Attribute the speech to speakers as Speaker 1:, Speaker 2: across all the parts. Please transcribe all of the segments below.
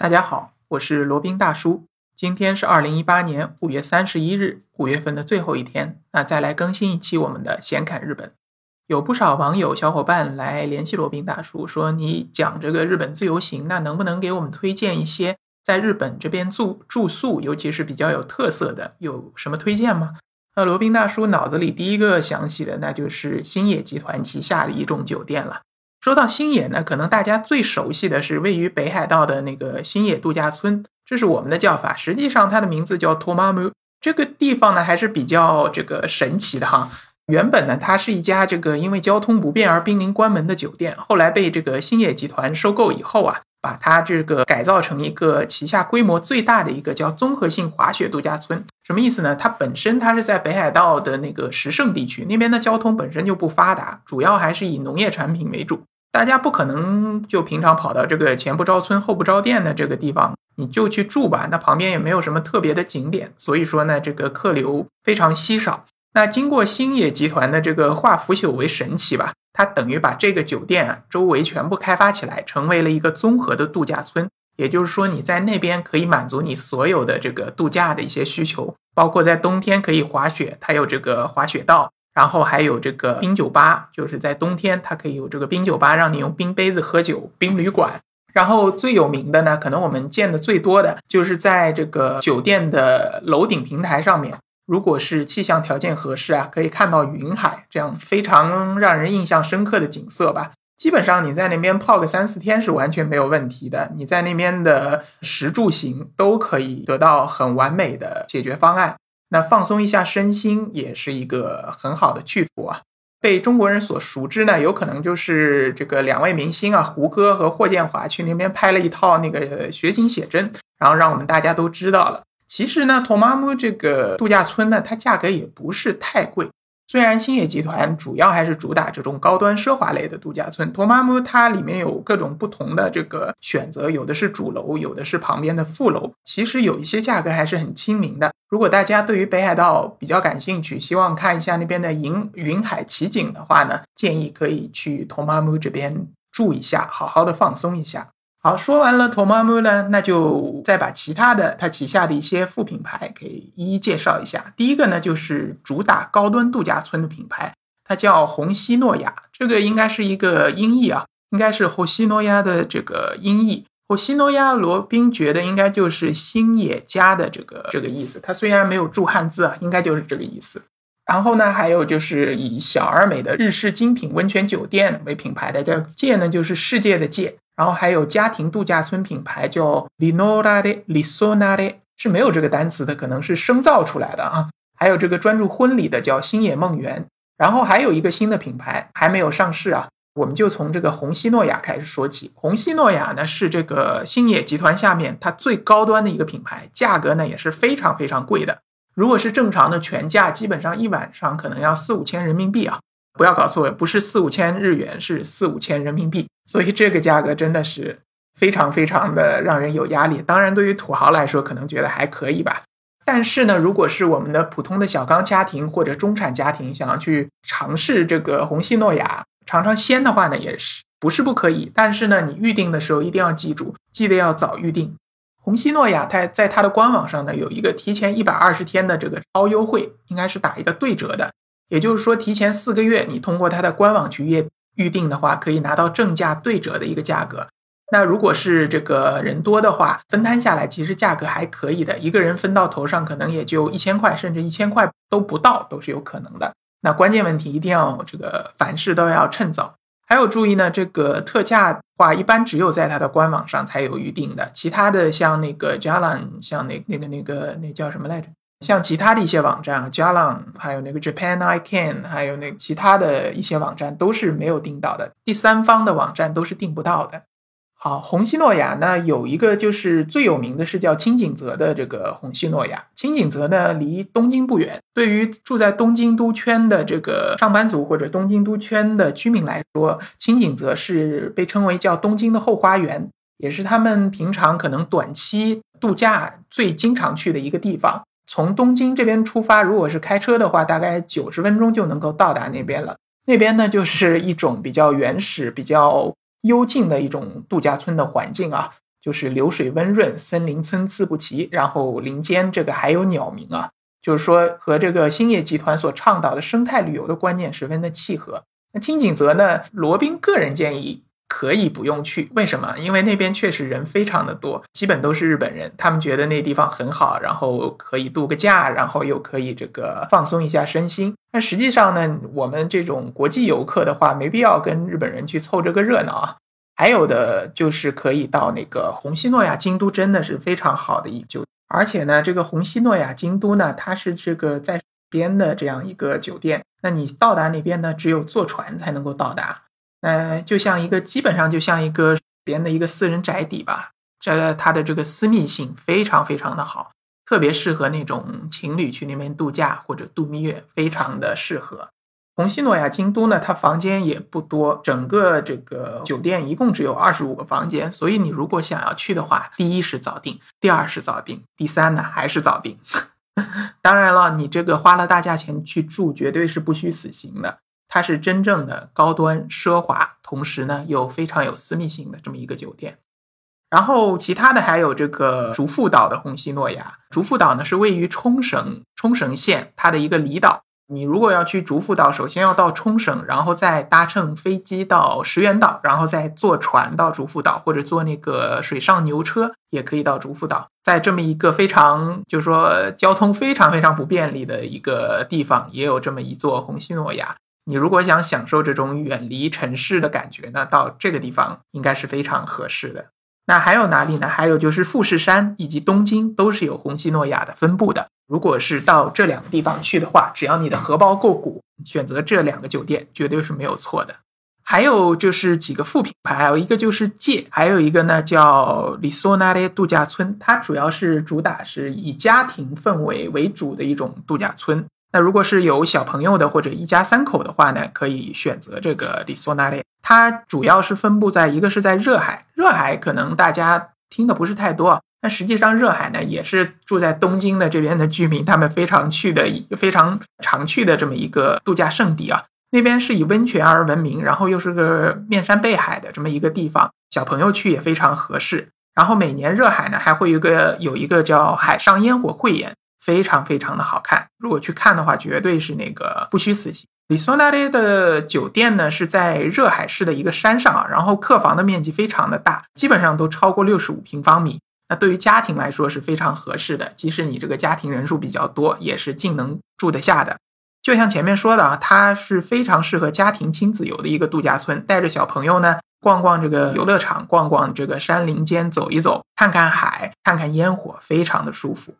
Speaker 1: 大家好，我是罗宾大叔。今天是二零一八年五月三十一日，五月份的最后一天。那再来更新一期我们的闲侃日本。有不少网友小伙伴来联系罗宾大叔，说你讲这个日本自由行，那能不能给我们推荐一些在日本这边住住宿，尤其是比较有特色的，有什么推荐吗？那罗宾大叔脑子里第一个想起的，那就是星野集团旗下的一众酒店了。说到星野呢，可能大家最熟悉的是位于北海道的那个星野度假村，这是我们的叫法。实际上，它的名字叫 Tomamu。这个地方呢，还是比较这个神奇的哈。原本呢，它是一家这个因为交通不便而濒临关门的酒店，后来被这个星野集团收购以后啊，把它这个改造成一个旗下规模最大的一个叫综合性滑雪度假村。什么意思呢？它本身它是在北海道的那个石胜地区，那边的交通本身就不发达，主要还是以农业产品为主。大家不可能就平常跑到这个前不着村后不着店的这个地方，你就去住吧。那旁边也没有什么特别的景点，所以说呢，这个客流非常稀少。那经过星野集团的这个化腐朽为神奇吧，它等于把这个酒店啊周围全部开发起来，成为了一个综合的度假村。也就是说，你在那边可以满足你所有的这个度假的一些需求，包括在冬天可以滑雪，它有这个滑雪道。然后还有这个冰酒吧，就是在冬天它可以有这个冰酒吧，让你用冰杯子喝酒。冰旅馆，然后最有名的呢，可能我们见的最多的就是在这个酒店的楼顶平台上面，如果是气象条件合适啊，可以看到云海这样非常让人印象深刻的景色吧。基本上你在那边泡个三四天是完全没有问题的，你在那边的食住行都可以得到很完美的解决方案。那放松一下身心也是一个很好的去处啊。被中国人所熟知呢，有可能就是这个两位明星啊，胡歌和霍建华去那边拍了一套那个雪景写真，然后让我们大家都知道了。其实呢，托马姆这个度假村呢，它价格也不是太贵。虽然星野集团主要还是主打这种高端奢华类的度假村，托马姆它里面有各种不同的这个选择，有的是主楼，有的是旁边的副楼，其实有一些价格还是很亲民的。如果大家对于北海道比较感兴趣，希望看一下那边的云云海奇景的话呢，建议可以去托马姆这边住一下，好好的放松一下。好，说完了 Tomamu 呢，那就再把其他的它旗下的一些副品牌给一一介绍一下。第一个呢，就是主打高端度假村的品牌，它叫红西诺亚，这个应该是一个音译啊，应该是后西诺亚的这个音译。后西诺亚罗宾觉得应该就是星野家的这个这个意思。它虽然没有注汉字啊，应该就是这个意思。然后呢，还有就是以小而美的日式精品温泉酒店为品牌的，叫界呢，就是世界的界。然后还有家庭度假村品牌叫 Linora de Lisona de，，是没有这个单词的，可能是生造出来的啊。还有这个专注婚礼的叫星野梦园。然后还有一个新的品牌还没有上市啊，我们就从这个红西诺亚开始说起。红西诺亚呢是这个星野集团下面它最高端的一个品牌，价格呢也是非常非常贵的。如果是正常的全价，基本上一晚上可能要四五千人民币啊。不要搞错，不是四五千日元，是四五千人民币。所以这个价格真的是非常非常的让人有压力。当然，对于土豪来说，可能觉得还可以吧。但是呢，如果是我们的普通的小康家庭或者中产家庭，想要去尝试这个红西诺亚尝尝鲜的话呢，也是不是不可以。但是呢，你预定的时候一定要记住，记得要早预定。红西诺亚它在它的官网上呢有一个提前一百二十天的这个超优惠，应该是打一个对折的。也就是说，提前四个月，你通过它的官网去预预定的话，可以拿到正价对折的一个价格。那如果是这个人多的话，分摊下来其实价格还可以的，一个人分到头上可能也就一千块，甚至一千块都不到，都是有可能的。那关键问题一定要这个凡事都要趁早。还有注意呢，这个特价话一般只有在它的官网上才有预定的，其他的像那个 Jalan，像那那个那个那叫什么来着？像其他的一些网站啊，Jalan，还有那个 Japan I Can，还有那其他的一些网站都是没有订到的，第三方的网站都是订不到的。好，红西诺亚呢有一个就是最有名的是叫青井泽的这个红西诺亚，青井泽呢离东京不远，对于住在东京都圈的这个上班族或者东京都圈的居民来说，青井泽是被称为叫东京的后花园，也是他们平常可能短期度假最经常去的一个地方。从东京这边出发，如果是开车的话，大概九十分钟就能够到达那边了。那边呢，就是一种比较原始、比较幽静的一种度假村的环境啊。就是流水温润，森林参差不齐，然后林间这个还有鸟鸣啊，就是说和这个兴业集团所倡导的生态旅游的观念十分的契合。那金井泽呢，罗宾个人建议。可以不用去，为什么？因为那边确实人非常的多，基本都是日本人。他们觉得那地方很好，然后可以度个假，然后又可以这个放松一下身心。那实际上呢，我们这种国际游客的话，没必要跟日本人去凑这个热闹啊。还有的就是可以到那个红西诺亚京都，真的是非常好的一酒。而且呢，这个红西诺亚京都呢，它是这个在边的这样一个酒店。那你到达那边呢，只有坐船才能够到达。呃，就像一个基本上就像一个别人的一个私人宅邸吧，这它的这个私密性非常非常的好，特别适合那种情侣去那边度假或者度蜜月，非常的适合。红西诺亚京都呢，它房间也不多，整个这个酒店一共只有二十五个房间，所以你如果想要去的话，第一是早定，第二是早定，第三呢还是早定。当然了，你这个花了大价钱去住，绝对是不虚此行的。它是真正的高端奢华，同时呢又非常有私密性的这么一个酒店。然后其他的还有这个竹富岛的红西诺亚。竹富岛呢是位于冲绳冲绳县它的一个离岛。你如果要去竹富岛，首先要到冲绳，然后再搭乘飞机到石垣岛，然后再坐船到竹富岛，或者坐那个水上牛车也可以到竹富岛。在这么一个非常就是说交通非常非常不便利的一个地方，也有这么一座红西诺亚。你如果想享受这种远离城市的感觉呢，到这个地方应该是非常合适的。那还有哪里呢？还有就是富士山以及东京都是有红西诺亚的分布的。如果是到这两个地方去的话，只要你的荷包够鼓，选择这两个酒店绝对是没有错的。还有就是几个副品牌，还有一个就是界，还有一个呢叫里索纳列度假村，它主要是主打是以家庭氛围为主的一种度假村。那如果是有小朋友的或者一家三口的话呢，可以选择这个里索纳列。它主要是分布在一个是在热海，热海可能大家听的不是太多，但实际上热海呢也是住在东京的这边的居民他们非常去的、非常常去的这么一个度假胜地啊。那边是以温泉而闻名，然后又是个面山背海的这么一个地方，小朋友去也非常合适。然后每年热海呢还会有个有一个叫海上烟火汇演。非常非常的好看，如果去看的话，绝对是那个不虚此行。里索纳列的酒店呢是在热海市的一个山上啊，然后客房的面积非常的大，基本上都超过六十五平方米。那对于家庭来说是非常合适的，即使你这个家庭人数比较多，也是尽能住得下的。就像前面说的啊，它是非常适合家庭亲子游的一个度假村，带着小朋友呢逛逛这个游乐场，逛逛这个山林间走一走，看看海，看看烟火，非常的舒服。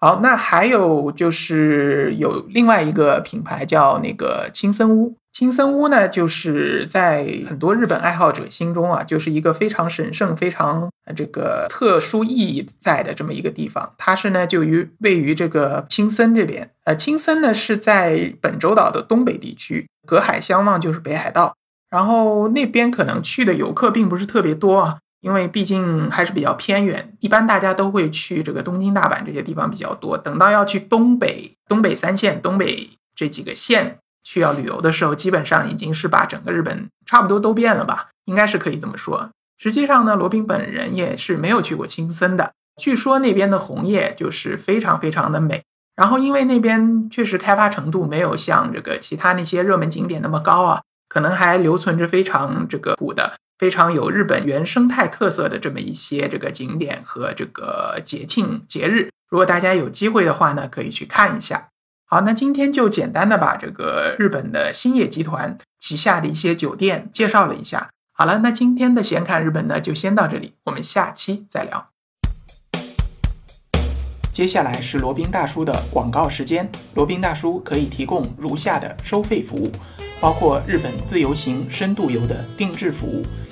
Speaker 1: 好，那还有就是有另外一个品牌叫那个青森屋。青森屋呢，就是在很多日本爱好者心中啊，就是一个非常神圣、非常这个特殊意义在的这么一个地方。它是呢，就于位于这个青森这边。呃，青森呢是在本州岛的东北地区，隔海相望就是北海道。然后那边可能去的游客并不是特别多啊。因为毕竟还是比较偏远，一般大家都会去这个东京、大阪这些地方比较多。等到要去东北、东北三县、东北这几个县去要旅游的时候，基本上已经是把整个日本差不多都变了吧，应该是可以这么说。实际上呢，罗宾本人也是没有去过青森的，据说那边的红叶就是非常非常的美。然后因为那边确实开发程度没有像这个其他那些热门景点那么高啊，可能还留存着非常这个古的。非常有日本原生态特色的这么一些这个景点和这个节庆节日，如果大家有机会的话呢，可以去看一下。好，那今天就简单的把这个日本的兴业集团旗下的一些酒店介绍了一下。好了，那今天的闲侃日本呢就先到这里，我们下期再聊。接下来是罗宾大叔的广告时间，罗宾大叔可以提供如下的收费服务，包括日本自由行、深度游的定制服务。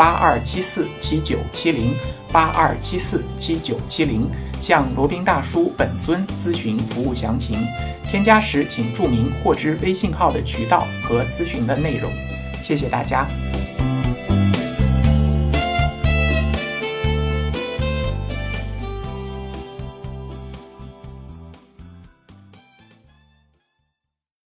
Speaker 1: 八二七四七九七零八二七四七九七零，向罗宾大叔本尊咨询服务详情。添加时请注明获知微信号的渠道和咨询的内容。谢谢大家。